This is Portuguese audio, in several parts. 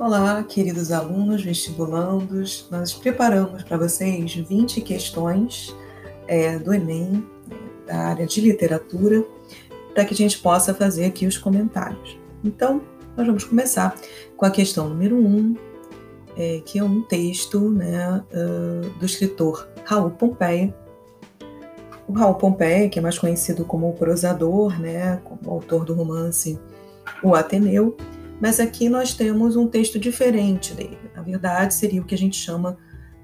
Olá, queridos alunos vestibulandos. Nós preparamos para vocês 20 questões é, do Enem, da área de literatura, para que a gente possa fazer aqui os comentários. Então, nós vamos começar com a questão número 1, um, é, que é um texto né, uh, do escritor Raul Pompeia. O Raul Pompeia, que é mais conhecido como o prosador, né, como autor do romance O Ateneu, mas aqui nós temos um texto diferente dele. Na verdade, seria o que a gente chama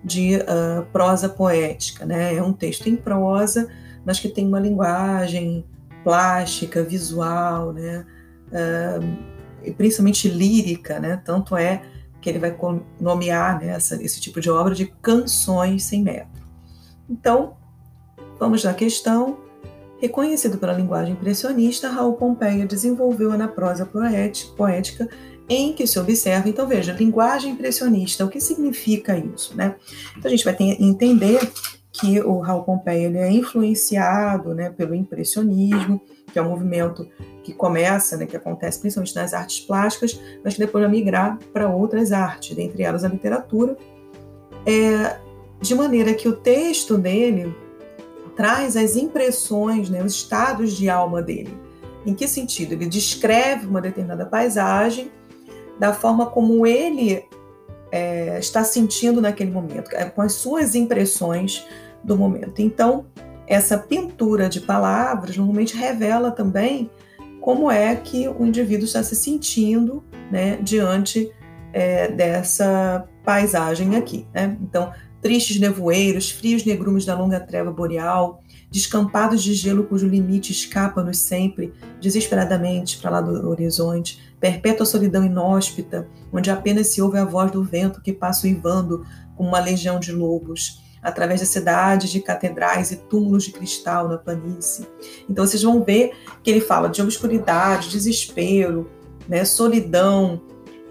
de uh, prosa poética, né? É um texto em prosa, mas que tem uma linguagem plástica, visual, né? Uh, e principalmente lírica, né? Tanto é que ele vai nomear né, essa, esse tipo de obra de canções sem metro. Então, vamos na questão. Reconhecido pela linguagem impressionista, Raul Pompeia desenvolveu na prosa poética em que se observa. Então, veja, linguagem impressionista, o que significa isso? Né? Então, a gente vai ter, entender que o Raul Pompeia ele é influenciado né, pelo impressionismo, que é um movimento que começa, né, que acontece principalmente nas artes plásticas, mas que depois vai migrar para outras artes, dentre elas a literatura, é, de maneira que o texto dele traz as impressões, né, os estados de alma dele. Em que sentido? Ele descreve uma determinada paisagem da forma como ele é, está sentindo naquele momento, é, com as suas impressões do momento. Então, essa pintura de palavras normalmente revela também como é que o indivíduo está se sentindo né, diante é, dessa paisagem aqui. Né? Então, tristes nevoeiros, frios negrumes da longa treva boreal, descampados de gelo cujo limite escapa-nos sempre, desesperadamente para lá do horizonte, perpétua solidão inóspita, onde apenas se ouve a voz do vento que passa uivando como uma legião de lobos, através das cidades de catedrais e túmulos de cristal na planície. Então vocês vão ver que ele fala de obscuridade, desespero, né, solidão,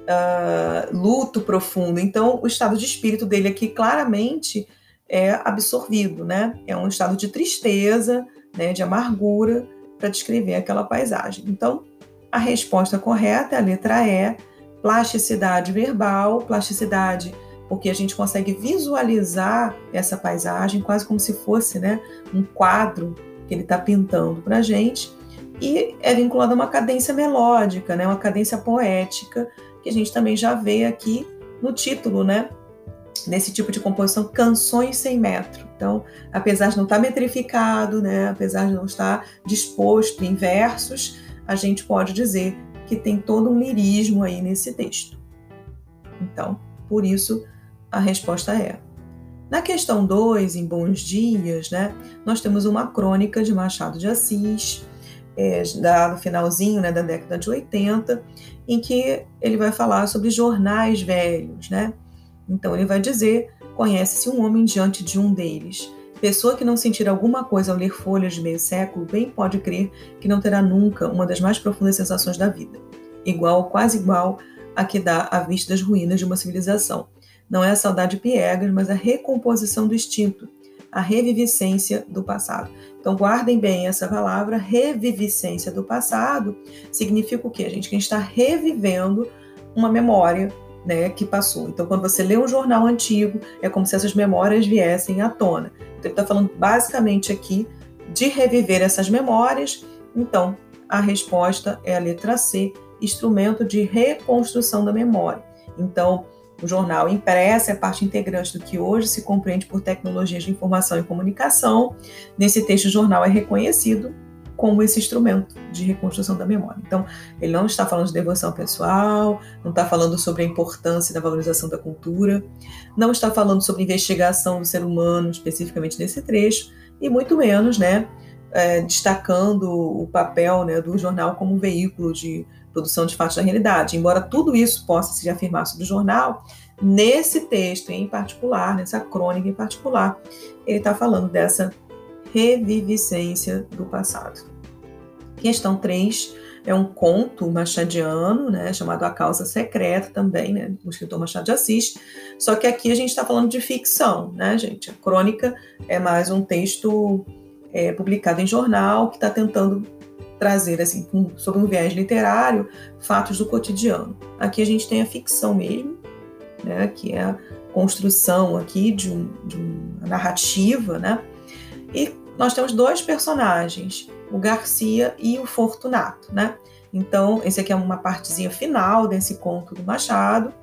uh, luto profundo. Então, o estado de espírito dele aqui claramente é absorvido, né? É um estado de tristeza, né, de amargura para descrever aquela paisagem. Então, a resposta correta é a letra E, plasticidade verbal, plasticidade porque a gente consegue visualizar essa paisagem quase como se fosse, né, um quadro que ele está pintando para a gente e é vinculado a uma cadência melódica, né, uma cadência poética que a gente também já vê aqui no título, né? Nesse tipo de composição, canções sem metro. Então, apesar de não estar metrificado, né? Apesar de não estar disposto em versos, a gente pode dizer que tem todo um lirismo aí nesse texto. Então, por isso a resposta é. Na questão 2, em Bons Dias, né, nós temos uma crônica de Machado de Assis, é, da, no finalzinho né, da década de 80, em que ele vai falar sobre jornais velhos, né? Então ele vai dizer: conhece-se um homem diante de um deles. Pessoa que não sentir alguma coisa ao ler folhas de meio século, bem pode crer que não terá nunca uma das mais profundas sensações da vida, igual ou quase igual a que dá à vista das ruínas de uma civilização. Não é a saudade piegas, mas a recomposição do instinto, a reviviscência do passado. Então, guardem bem essa palavra, reviviscência do passado, significa o quê, gente? Que a gente está revivendo uma memória né, que passou. Então, quando você lê um jornal antigo, é como se essas memórias viessem à tona. Então, ele está falando basicamente aqui de reviver essas memórias. Então, a resposta é a letra C, instrumento de reconstrução da memória. Então, o jornal impresso é parte integrante do que hoje se compreende por tecnologias de informação e comunicação. Nesse texto, o jornal é reconhecido como esse instrumento de reconstrução da memória. Então, ele não está falando de devoção pessoal, não está falando sobre a importância da valorização da cultura, não está falando sobre investigação do ser humano, especificamente nesse trecho, e muito menos, né, é, destacando o papel né, do jornal como um veículo de produção de fatos da realidade. Embora tudo isso possa se afirmar sobre o jornal, nesse texto em particular, nessa crônica em particular, ele está falando dessa reviviscência do passado. Questão 3 é um conto machadiano, né, chamado A Causa Secreta também, né, do escritor Machado de Assis, só que aqui a gente está falando de ficção, né, gente? A crônica é mais um texto é, publicado em jornal que está tentando trazer, assim, um, sob um viés literário, fatos do cotidiano. Aqui a gente tem a ficção mesmo, né, que é a construção aqui de, um, de uma narrativa, né? E nós temos dois personagens, o Garcia e o Fortunato, né? Então, esse aqui é uma partezinha final desse conto do Machado.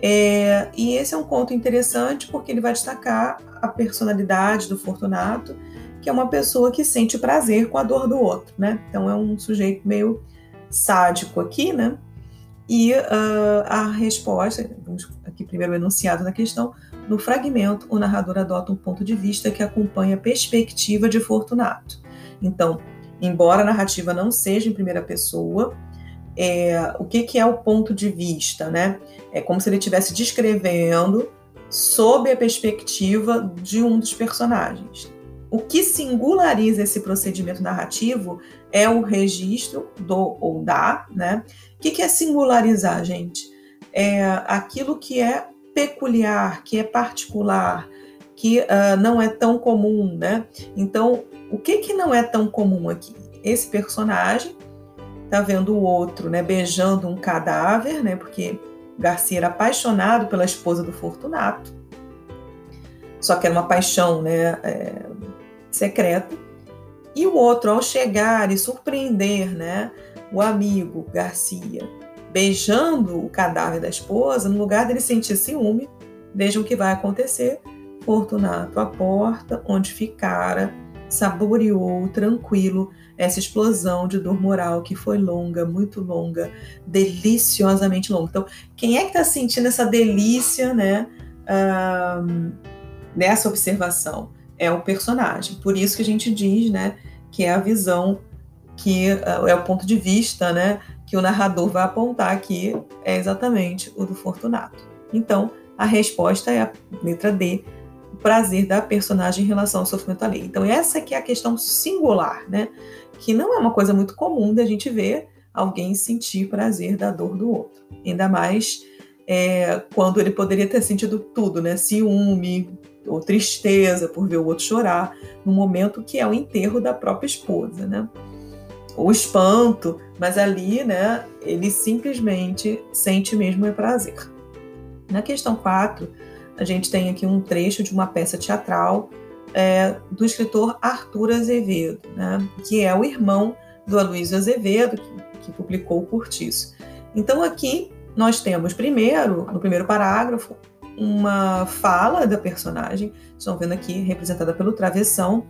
É, e esse é um conto interessante porque ele vai destacar a personalidade do Fortunato, que é uma pessoa que sente prazer com a dor do outro, né? Então é um sujeito meio sádico aqui, né? E uh, a resposta, vamos aqui primeiro o enunciado da questão, no fragmento o narrador adota um ponto de vista que acompanha a perspectiva de Fortunato. Então, embora a narrativa não seja em primeira pessoa, é, o que, que é o ponto de vista, né? É como se ele estivesse descrevendo sob a perspectiva de um dos personagens. O que singulariza esse procedimento narrativo é o registro do ou da, né? O que, é singularizar, gente? É aquilo que é peculiar, que é particular, que uh, não é tão comum, né? Então, o que que não é tão comum aqui? Esse personagem tá vendo o outro, né, beijando um cadáver, né? Porque Garcia era apaixonado pela esposa do Fortunato. Só que era uma paixão, né, é, secreta. E o outro, ao chegar e surpreender, né, o amigo Garcia beijando o cadáver da esposa, no lugar dele sentir ciúme, vejam o que vai acontecer. Fortunato à porta, onde ficara, saboreou tranquilo essa explosão de dor moral que foi longa, muito longa, deliciosamente longa. Então, quem é que está sentindo essa delícia, né, nessa observação? É o personagem. Por isso que a gente diz, né, que é a visão, que uh, é o ponto de vista, né, que o narrador vai apontar aqui é exatamente o do Fortunato. Então, a resposta é a letra D, o prazer da personagem em relação ao sofrimento alheio. Então, essa que é a questão singular, né? que não é uma coisa muito comum da gente ver alguém sentir prazer da dor do outro. Ainda mais é, quando ele poderia ter sentido tudo, né? Ciúme ou tristeza por ver o outro chorar, no momento que é o enterro da própria esposa, né? O espanto, mas ali, né, ele simplesmente sente mesmo é prazer. Na questão 4, a gente tem aqui um trecho de uma peça teatral é, do escritor Arthur Azevedo, né, que é o irmão do Aloysio Azevedo, que, que publicou o Curtiço. Então aqui nós temos primeiro, no primeiro parágrafo, uma fala da personagem, estão vendo aqui representada pelo travessão,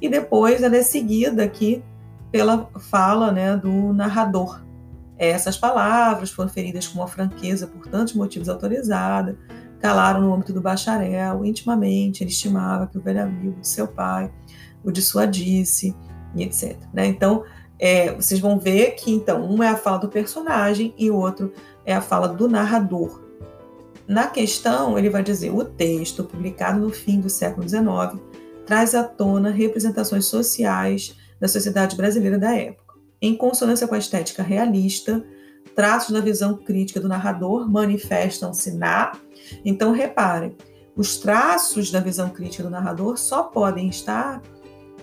e depois ela é seguida aqui pela fala né, do narrador. Essas palavras foram feridas com uma franqueza por tantos motivos autorizada, calaram no âmbito do bacharel, intimamente, ele estimava que o velho amigo de seu pai o dissuadisse, e etc. Né? Então, é, vocês vão ver que, então, um é a fala do personagem e o outro é a fala do narrador. Na questão, ele vai dizer: o texto, publicado no fim do século XIX, traz à tona representações sociais da sociedade brasileira da época. Em consonância com a estética realista, traços da visão crítica do narrador manifestam-se na então, reparem, os traços da visão crítica do narrador só podem estar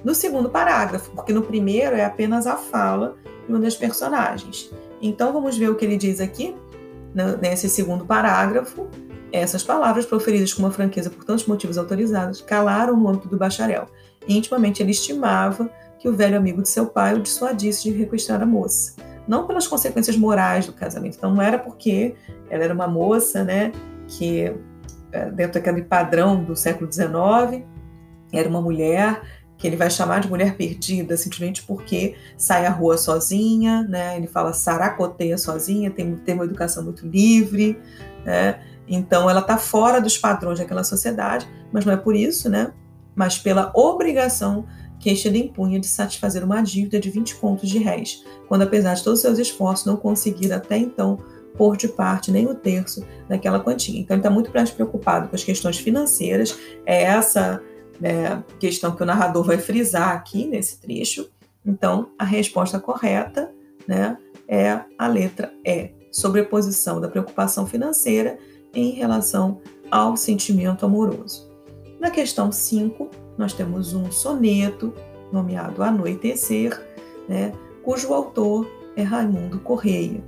no segundo parágrafo, porque no primeiro é apenas a fala de uma das personagens. Então, vamos ver o que ele diz aqui, nesse segundo parágrafo. Essas palavras, proferidas com uma franqueza por tantos motivos autorizados, calaram no âmbito do bacharel. Intimamente ele estimava que o velho amigo de seu pai o dissuadisse de requestar a moça. Não pelas consequências morais do casamento. Então, não era porque ela era uma moça, né? que é, dentro daquele padrão do século XIX era uma mulher que ele vai chamar de mulher perdida simplesmente porque sai à rua sozinha, né? Ele fala saracoteia sozinha, tem, tem uma educação muito livre, né? Então ela está fora dos padrões daquela sociedade, mas não é por isso, né? Mas pela obrigação que este lhe impunha de satisfazer uma dívida de 20 contos de réis, quando apesar de todos os seus esforços não conseguira até então pôr de parte nem o terço daquela quantia. Então, ele está muito mais preocupado com as questões financeiras. É essa né, questão que o narrador vai frisar aqui nesse trecho. Então, a resposta correta né, é a letra E, sobreposição da preocupação financeira em relação ao sentimento amoroso. Na questão 5, nós temos um soneto nomeado Anoitecer, né, cujo autor é Raimundo Correia.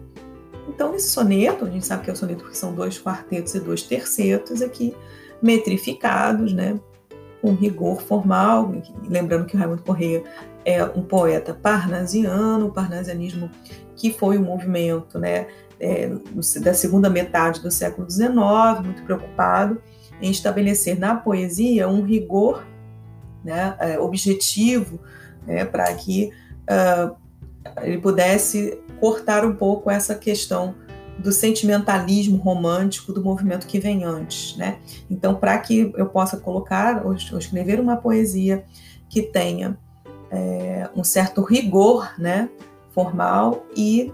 Então, nesse soneto, a gente sabe que é o soneto porque são dois quartetos e dois tercetos aqui, metrificados, né, com rigor formal, lembrando que Raimundo Correia é um poeta parnasiano, o parnasianismo que foi um movimento né, é, da segunda metade do século XIX, muito preocupado em estabelecer na poesia um rigor né, é, objetivo né, para que uh, ele pudesse cortar um pouco essa questão do sentimentalismo romântico do movimento que vem antes, né? Então, para que eu possa colocar ou, escrever uma poesia que tenha é, um certo rigor, né, formal e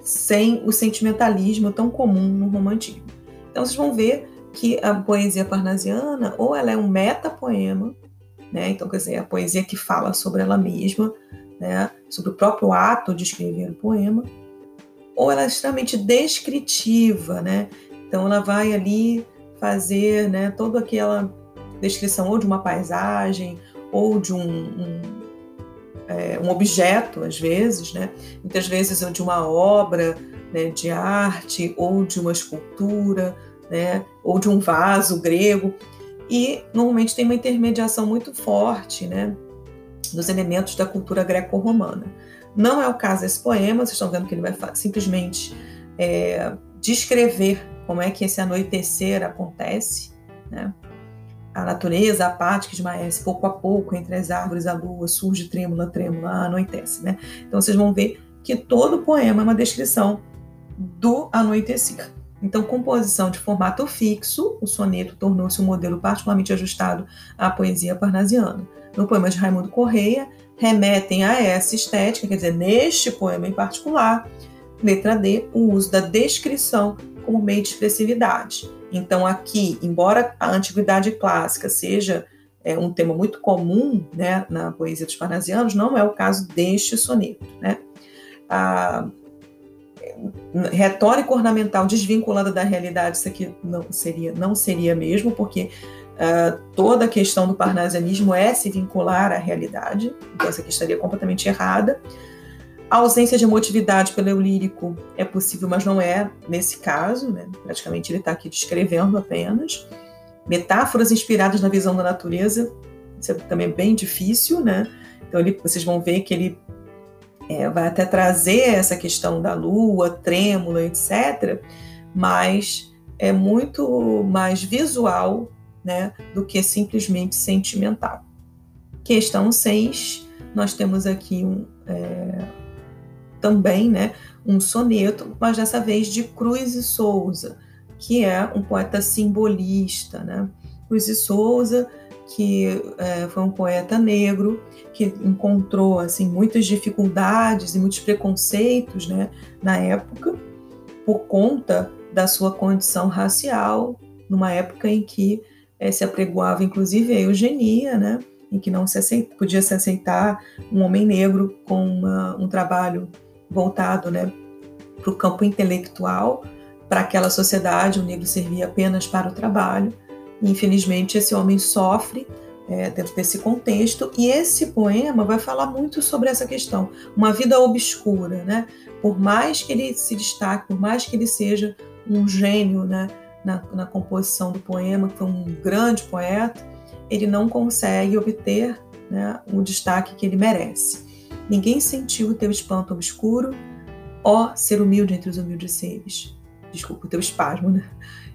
sem o sentimentalismo tão comum no romantismo. Então, vocês vão ver que a poesia parnasiana ou ela é um metapoema, né? Então, quer dizer, a poesia que fala sobre ela mesma, né? Sobre o próprio ato de escrever o poema, ou ela é extremamente descritiva, né? Então ela vai ali fazer, né, toda aquela descrição ou de uma paisagem ou de um, um, é, um objeto, às vezes, né? Muitas vezes de uma obra né, de arte ou de uma escultura, né? Ou de um vaso grego e normalmente tem uma intermediação muito forte, né? Dos elementos da cultura greco-romana. Não é o caso desse poema, vocês estão vendo que ele vai simplesmente é, descrever como é que esse anoitecer acontece, né? A natureza apática esmaece pouco a pouco entre as árvores, a lua surge trêmula, trêmula, anoitece, né? Então vocês vão ver que todo poema é uma descrição do anoitecer. Então, composição de formato fixo, o soneto tornou-se um modelo particularmente ajustado à poesia parnasiana. No poema de Raimundo Correia, remetem a essa estética, quer dizer, neste poema em particular, letra D, o uso da descrição como meio de expressividade. Então, aqui, embora a antiguidade clássica seja é, um tema muito comum né, na poesia dos parnasianos, não é o caso deste soneto. Né? A retórica ornamental desvinculada da realidade, isso aqui não seria, não seria mesmo, porque Uh, toda a questão do parnasianismo é se vincular à realidade, então essa aqui estaria completamente errada. A ausência de emotividade pelo eu lírico é possível, mas não é nesse caso, né? praticamente ele está aqui descrevendo apenas. Metáforas inspiradas na visão da natureza, isso é também bem difícil, né? Então ele, vocês vão ver que ele é, vai até trazer essa questão da lua, trêmula, etc., mas é muito mais visual né, do que simplesmente sentimental. Questão 6, nós temos aqui um, é, também né, um soneto, mas dessa vez de Cruz e Souza, que é um poeta simbolista. Né? Cruz e Souza, que é, foi um poeta negro que encontrou assim muitas dificuldades e muitos preconceitos né, na época por conta da sua condição racial, numa época em que é, se apregoava inclusive a eugenia, né, em que não se aceita, podia se aceitar um homem negro com uma, um trabalho voltado né, para o campo intelectual, para aquela sociedade o negro servia apenas para o trabalho. Infelizmente, esse homem sofre é, dentro desse contexto, e esse poema vai falar muito sobre essa questão, uma vida obscura, né? Por mais que ele se destaque, por mais que ele seja um gênio, né? na, na composição do poema, que foi um grande poeta, ele não consegue obter né, o destaque que ele merece. Ninguém sentiu o teu espanto obscuro, ó ser humilde entre os humildes seres. Desculpa, o teu espasmo, né?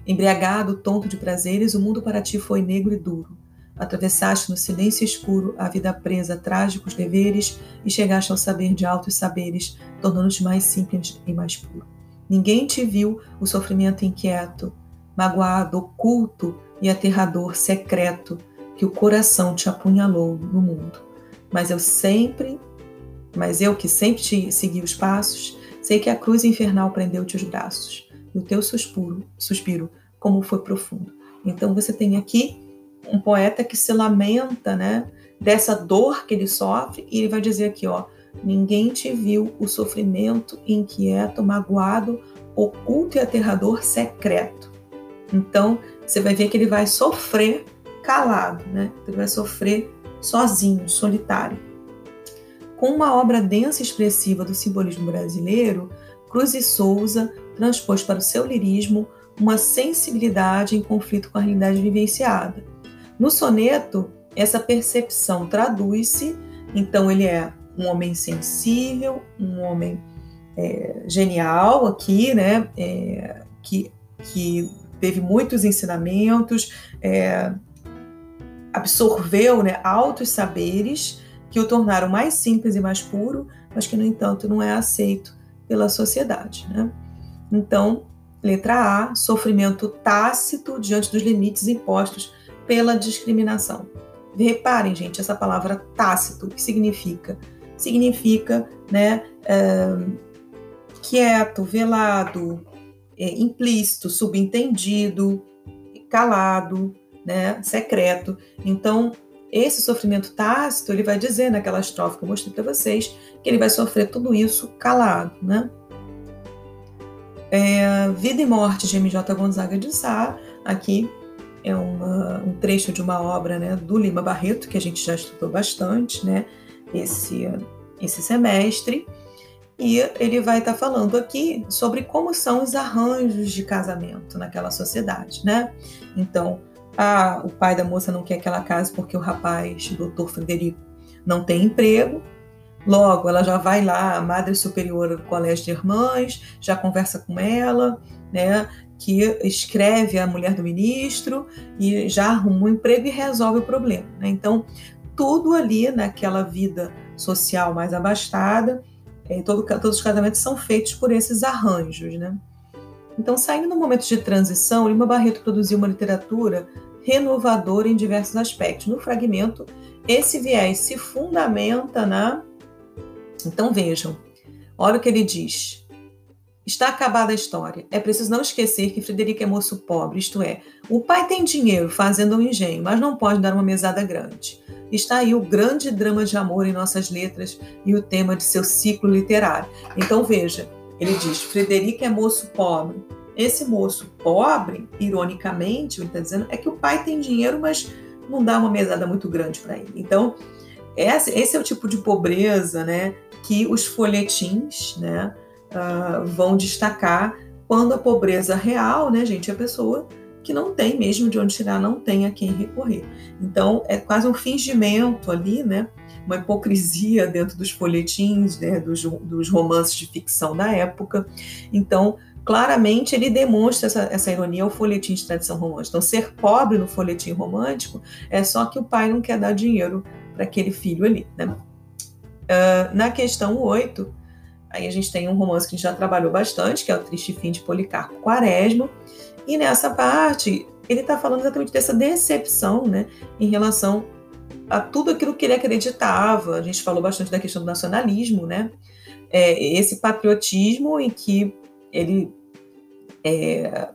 Embriagado, tonto de prazeres, o mundo para ti foi negro e duro. Atravessaste no silêncio escuro a vida presa a trágicos deveres e chegaste ao saber de altos saberes, tornando-te mais simples e mais puro. Ninguém te viu o sofrimento inquieto, magoado, oculto e aterrador secreto que o coração te apunhalou no mundo. Mas eu sempre, mas eu que sempre te segui os passos, sei que a cruz infernal prendeu-te os braços e o teu suspiro, suspiro como foi profundo. Então você tem aqui um poeta que se lamenta, né, dessa dor que ele sofre e ele vai dizer aqui, ó, ninguém te viu o sofrimento inquieto, magoado, oculto e aterrador secreto então, você vai ver que ele vai sofrer calado, né? Ele vai sofrer sozinho, solitário. Com uma obra densa e expressiva do simbolismo brasileiro, Cruz e Souza transpôs para o seu lirismo uma sensibilidade em conflito com a realidade vivenciada. No soneto, essa percepção traduz-se, então ele é um homem sensível, um homem é, genial aqui, né, é, que, que teve muitos ensinamentos, é, absorveu né, altos saberes que o tornaram mais simples e mais puro, mas que, no entanto, não é aceito pela sociedade. Né? Então, letra A, sofrimento tácito diante dos limites impostos pela discriminação. Reparem, gente, essa palavra tácito, o que significa? Significa né, é, quieto, velado, é, implícito, subentendido, calado, né, secreto. Então, esse sofrimento tácito, ele vai dizer naquela estrofe que eu mostrei para vocês, que ele vai sofrer tudo isso calado, né? É, Vida e Morte de M.J. Gonzaga de Sá, aqui é uma, um trecho de uma obra né, do Lima Barreto, que a gente já estudou bastante, né, esse, esse semestre, e ele vai estar tá falando aqui sobre como são os arranjos de casamento naquela sociedade, né? Então, o pai da moça não quer que ela case porque o rapaz, o doutor Frederico, não tem emprego. Logo, ela já vai lá, a madre superiora do colégio de irmãs, já conversa com ela, né? Que escreve a mulher do ministro e já arruma um emprego e resolve o problema. Né? Então, tudo ali naquela vida social mais abastada, é, todo, todos os casamentos são feitos por esses arranjos, né? Então, saindo no momento de transição, Lima Barreto produziu uma literatura renovadora em diversos aspectos. No fragmento, esse viés se fundamenta na. Então, vejam, olha o que ele diz. Está acabada a história. É preciso não esquecer que Frederico é moço pobre, isto é, o pai tem dinheiro fazendo um engenho, mas não pode dar uma mesada grande está aí o grande drama de amor em nossas letras e o tema de seu ciclo literário. Então veja, ele diz: Frederico é moço pobre. Esse moço pobre, ironicamente, ele está dizendo, é que o pai tem dinheiro, mas não dá uma mesada muito grande para ele. Então, esse é o tipo de pobreza né, que os folhetins né, uh, vão destacar quando a pobreza real, né, gente, é a pessoa que não tem mesmo de onde tirar, não tem a quem recorrer. Então, é quase um fingimento ali, né? Uma hipocrisia dentro dos folhetins, né? dos, dos romances de ficção da época. Então, claramente ele demonstra essa, essa ironia ao folhetim de tradição romântica. Então, ser pobre no folhetim romântico é só que o pai não quer dar dinheiro para aquele filho ali. Né? Uh, na questão 8, aí a gente tem um romance que a gente já trabalhou bastante, que é o Triste Fim de Policarpo Quaresma, e nessa parte, ele está falando exatamente dessa decepção né, em relação a tudo aquilo que ele acreditava. A gente falou bastante da questão do nacionalismo, né? É, esse patriotismo em que ele é,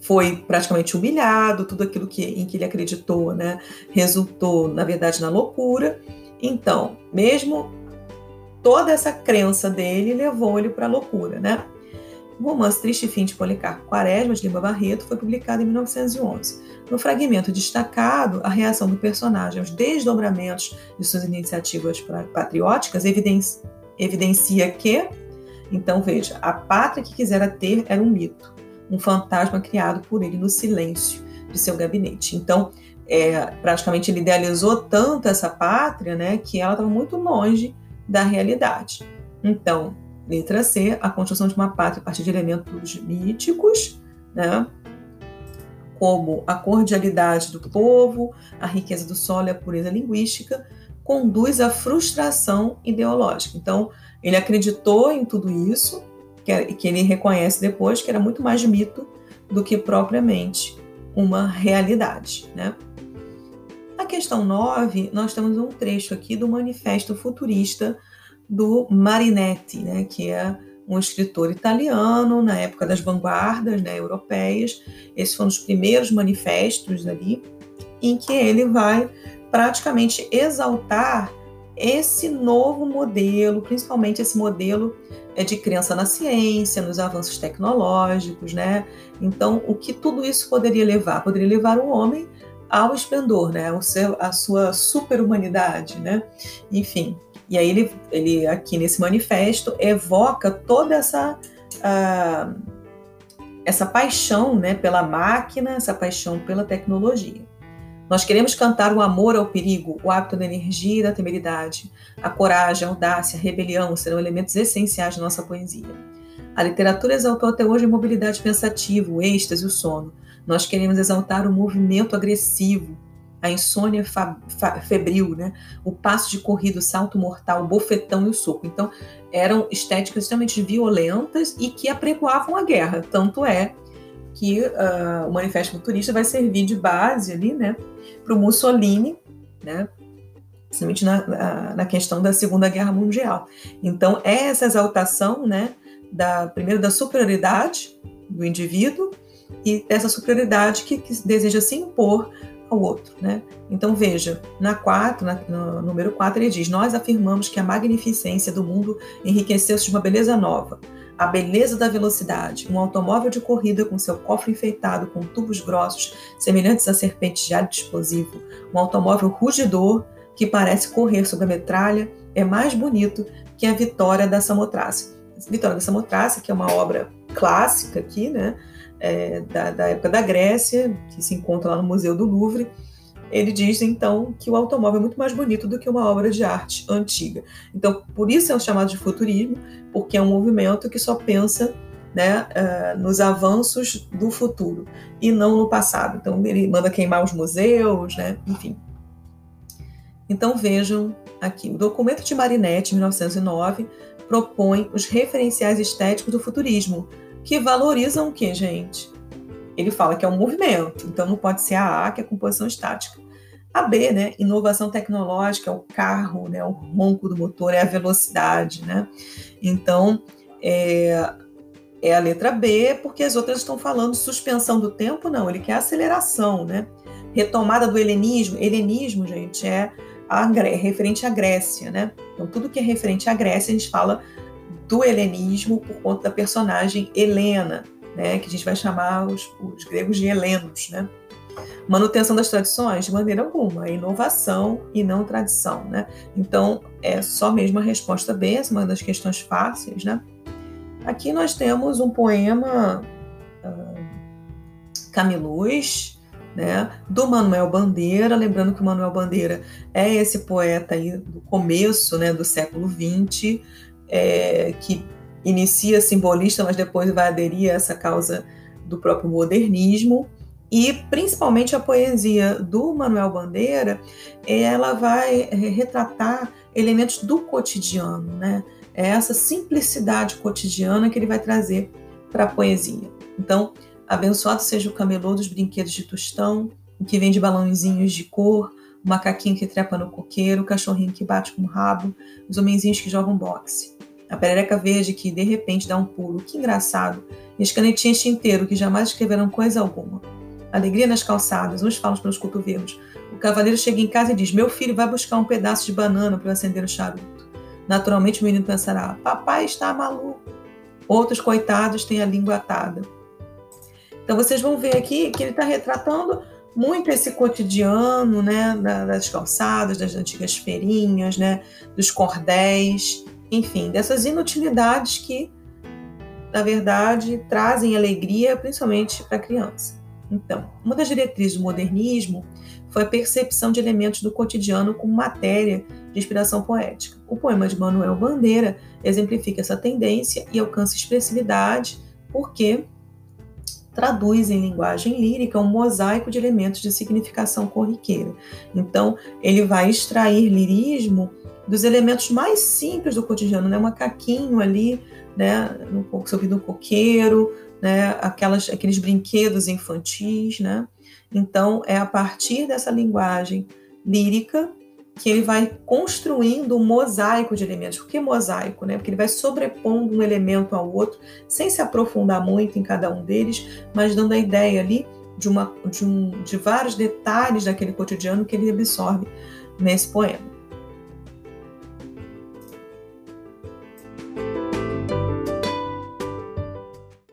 foi praticamente humilhado, tudo aquilo que, em que ele acreditou, né, resultou, na verdade, na loucura. Então, mesmo toda essa crença dele levou ele para a loucura, né? O romance Triste Fim de Policarpo Quaresma, de Lima Barreto, foi publicado em 1911. No fragmento destacado, a reação do personagem aos desdobramentos de suas iniciativas patrióticas evidencia, evidencia que, então veja, a pátria que quisera ter era um mito, um fantasma criado por ele no silêncio de seu gabinete. Então, é, praticamente ele idealizou tanto essa pátria, né, que ela estava muito longe da realidade. Então, Letra C, a construção de uma pátria a partir de elementos míticos, né? como a cordialidade do povo, a riqueza do solo e a pureza linguística, conduz à frustração ideológica. Então, ele acreditou em tudo isso, que, que ele reconhece depois que era muito mais mito do que propriamente uma realidade. Né? Na questão 9, nós temos um trecho aqui do Manifesto Futurista do Marinetti, né, que é um escritor italiano na época das vanguardas né, europeias. Esses foram os primeiros manifestos ali, em que ele vai praticamente exaltar esse novo modelo, principalmente esse modelo é de crença na ciência, nos avanços tecnológicos, né? Então, o que tudo isso poderia levar? Poderia levar o homem ao esplendor, né? O seu, a sua superhumanidade, né? Enfim, E aí ele, ele aqui nesse manifesto evoca toda essa uh, essa paixão, né, pela máquina, essa paixão pela tecnologia. Nós queremos cantar o amor ao perigo, o hábito da energia e da temeridade. A coragem, a audácia, a rebelião serão elementos essenciais da nossa poesia. A literatura exaltou até hoje a mobilidade pensativa, o êxtase e o sono. Nós queremos exaltar o movimento agressivo, a insônia febril, né? o passo de corrida, o salto mortal, o bofetão e o soco. Então, eram estéticas extremamente violentas e que apregoavam a guerra. Tanto é que uh, o Manifesto Futurista vai servir de base ali, né, para o Mussolini, né, principalmente na, na, questão da Segunda Guerra Mundial. Então, é essa exaltação, né, da, primeiro da superioridade do indivíduo e dessa superioridade que, que deseja se impor ao outro, né? Então veja, na 4, na, no número 4, ele diz: Nós afirmamos que a magnificência do mundo enriqueceu-se de uma beleza nova, a beleza da velocidade, um automóvel de corrida com seu cofre enfeitado com tubos grossos, semelhantes a serpentes de árido explosivo, um automóvel rugidor que parece correr sobre a metralha, é mais bonito que a Vitória da Samotrace. Vitória da Samotrace, que é uma obra clássica aqui, né? é, da, da, época da Grécia, que se encontra lá no Museu do Louvre, ele diz então que o automóvel é muito mais bonito do que uma obra de arte antiga. Então, por isso é chamado de futurismo, porque é um movimento que só pensa né, uh, nos avanços do futuro e não no passado. Então, ele manda queimar os museus, né, enfim. Então, vejam aqui: o documento de Marinetti, 1909, propõe os referenciais estéticos do futurismo, que valorizam o que, gente? Ele fala que é um movimento, então não pode ser a A, que é composição estática. A B, né, inovação tecnológica, é o carro, né, o ronco do motor, é a velocidade, né? Então, é, é a letra B, porque as outras estão falando suspensão do tempo, não, ele quer aceleração, né? Retomada do helenismo, helenismo, gente, é a, referente à Grécia, né? Então, tudo que é referente à Grécia, a gente fala do helenismo por conta da personagem Helena, né, que a gente vai chamar os, os gregos de helenos. Né? Manutenção das tradições? De maneira alguma, é inovação e não tradição. Né? Então, é só mesmo a resposta B, essa é uma das questões fáceis. Né? Aqui nós temos um poema uh, Camiluz, né, do Manuel Bandeira, lembrando que o Manuel Bandeira é esse poeta aí do começo né, do século XX, é, que inicia simbolista, mas depois vai aderir a essa causa do próprio modernismo. E principalmente a poesia do Manuel Bandeira, ela vai retratar elementos do cotidiano, né? É essa simplicidade cotidiana que ele vai trazer para a poesia. Então, abençoado seja o camelô dos brinquedos de tostão, que vem de balãozinhos de cor, o macaquinho que trepa no coqueiro, o cachorrinho que bate com o rabo, os homenzinhos que jogam boxe a perereca verde que de repente dá um pulo, que engraçado, e as canetinhas tinteiro que jamais escreverão coisa alguma. Alegria nas calçadas, uns falam pelos cotovelos. O cavaleiro chega em casa e diz: Meu filho vai buscar um pedaço de banana para eu acender o charuto. Naturalmente o menino pensará: Papai está maluco. Outros coitados têm a língua atada. Então vocês vão ver aqui que ele está retratando muito esse cotidiano, né, das calçadas, das antigas feirinhas, né, dos cordéis, enfim, dessas inutilidades que, na verdade, trazem alegria, principalmente para a criança. Então, uma das diretrizes do modernismo foi a percepção de elementos do cotidiano como matéria de inspiração poética. O poema de Manuel Bandeira exemplifica essa tendência e alcança expressividade porque traduz em linguagem lírica um mosaico de elementos de significação corriqueira. Então, ele vai extrair lirismo dos elementos mais simples do cotidiano, né? Um macaquinho ali, né? Sobre um coqueiro, né? Aquelas, aqueles brinquedos infantis, né? Então, é a partir dessa linguagem lírica que ele vai construindo um mosaico de elementos. Por que mosaico? Né? Porque ele vai sobrepondo um elemento ao outro, sem se aprofundar muito em cada um deles, mas dando a ideia ali de, uma, de, um, de vários detalhes daquele cotidiano que ele absorve nesse poema.